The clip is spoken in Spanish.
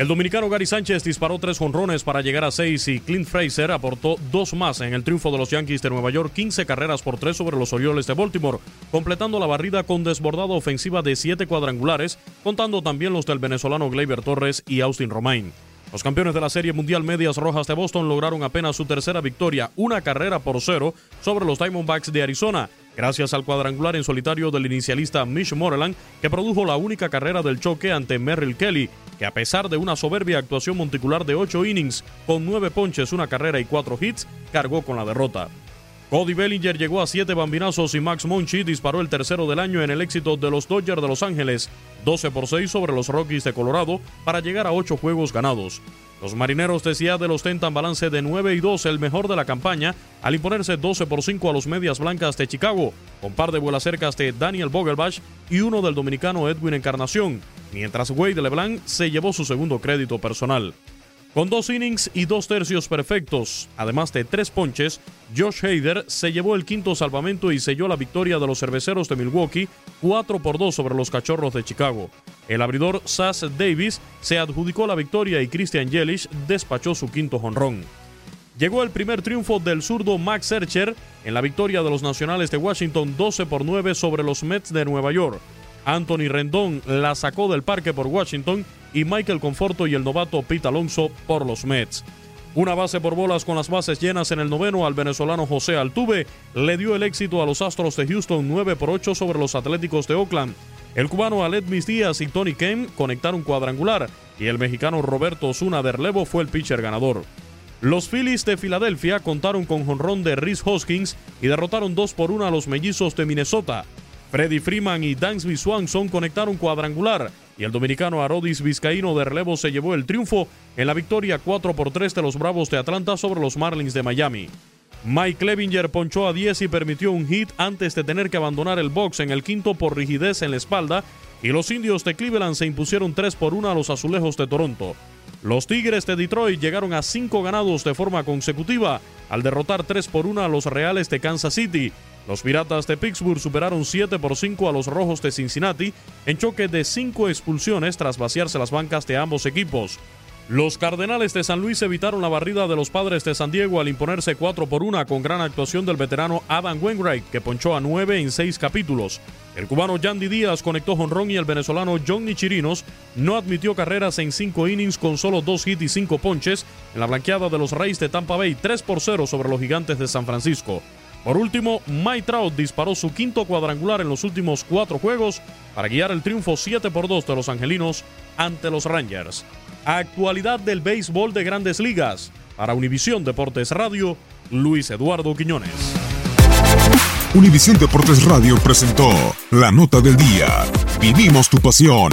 El dominicano Gary Sánchez disparó tres jonrones para llegar a seis y Clint Fraser aportó dos más en el triunfo de los Yankees de Nueva York, 15 carreras por tres sobre los Orioles de Baltimore, completando la barrida con desbordada ofensiva de siete cuadrangulares, contando también los del venezolano Gleyber Torres y Austin Romain. Los campeones de la Serie Mundial Medias Rojas de Boston lograron apenas su tercera victoria, una carrera por cero, sobre los Diamondbacks de Arizona, gracias al cuadrangular en solitario del inicialista Mitch Moreland, que produjo la única carrera del choque ante Merrill Kelly, que a pesar de una soberbia actuación monticular de ocho innings, con nueve ponches, una carrera y cuatro hits, cargó con la derrota. Cody Bellinger llegó a siete bambinazos y Max Monchi disparó el tercero del año en el éxito de los Dodgers de Los Ángeles, 12 por 6 sobre los Rockies de Colorado para llegar a ocho juegos ganados. Los marineros de Seattle ostentan balance de 9 y 2, el mejor de la campaña, al imponerse 12 por 5 a los Medias Blancas de Chicago, con par de vuelas cercas de Daniel Vogelbach y uno del dominicano Edwin Encarnación, mientras Wade LeBlanc se llevó su segundo crédito personal. Con dos innings y dos tercios perfectos, además de tres ponches, Josh Hader se llevó el quinto salvamento y selló la victoria de los cerveceros de Milwaukee 4 por 2 sobre los cachorros de Chicago. El abridor Sass Davis se adjudicó la victoria y Christian Yelich despachó su quinto jonrón. Llegó el primer triunfo del zurdo Max Scherzer en la victoria de los Nacionales de Washington 12 por 9 sobre los Mets de Nueva York. Anthony Rendón la sacó del parque por Washington y Michael Conforto y el novato Pete Alonso por los Mets. Una base por bolas con las bases llenas en el noveno al venezolano José Altuve le dio el éxito a los Astros de Houston 9 por 8 sobre los Atléticos de Oakland. El cubano Aledmis Díaz y Tony Kemp conectaron cuadrangular y el mexicano Roberto Osuna de Relevo fue el pitcher ganador. Los Phillies de Filadelfia contaron con jonrón de Rhys Hoskins y derrotaron 2 por 1 a los mellizos de Minnesota. Freddy Freeman y Dansby Swanson conectaron cuadrangular y el dominicano Arodis Vizcaíno de relevo se llevó el triunfo en la victoria 4 por 3 de los Bravos de Atlanta sobre los Marlins de Miami. Mike Clevinger ponchó a 10 y permitió un hit antes de tener que abandonar el box en el quinto por rigidez en la espalda y los indios de Cleveland se impusieron 3 por 1 a los azulejos de Toronto. Los Tigres de Detroit llegaron a 5 ganados de forma consecutiva al derrotar 3 por 1 a los Reales de Kansas City. Los Piratas de Pittsburgh superaron 7 por 5 a los Rojos de Cincinnati en choque de 5 expulsiones tras vaciarse las bancas de ambos equipos. Los Cardenales de San Luis evitaron la barrida de los Padres de San Diego al imponerse 4 por 1 con gran actuación del veterano Adam Wainwright, que ponchó a 9 en 6 capítulos. El cubano Yandy Díaz conectó jonrón y el venezolano Johnny Chirinos no admitió carreras en 5 innings con solo 2 hits y 5 ponches en la blanqueada de los Reyes de Tampa Bay 3 por 0 sobre los Gigantes de San Francisco. Por último, Mike Trout disparó su quinto cuadrangular en los últimos cuatro juegos para guiar el triunfo 7 por 2 de los angelinos ante los Rangers. Actualidad del béisbol de grandes ligas. Para Univisión Deportes Radio, Luis Eduardo Quiñones. Univisión Deportes Radio presentó la nota del día. Vivimos tu pasión.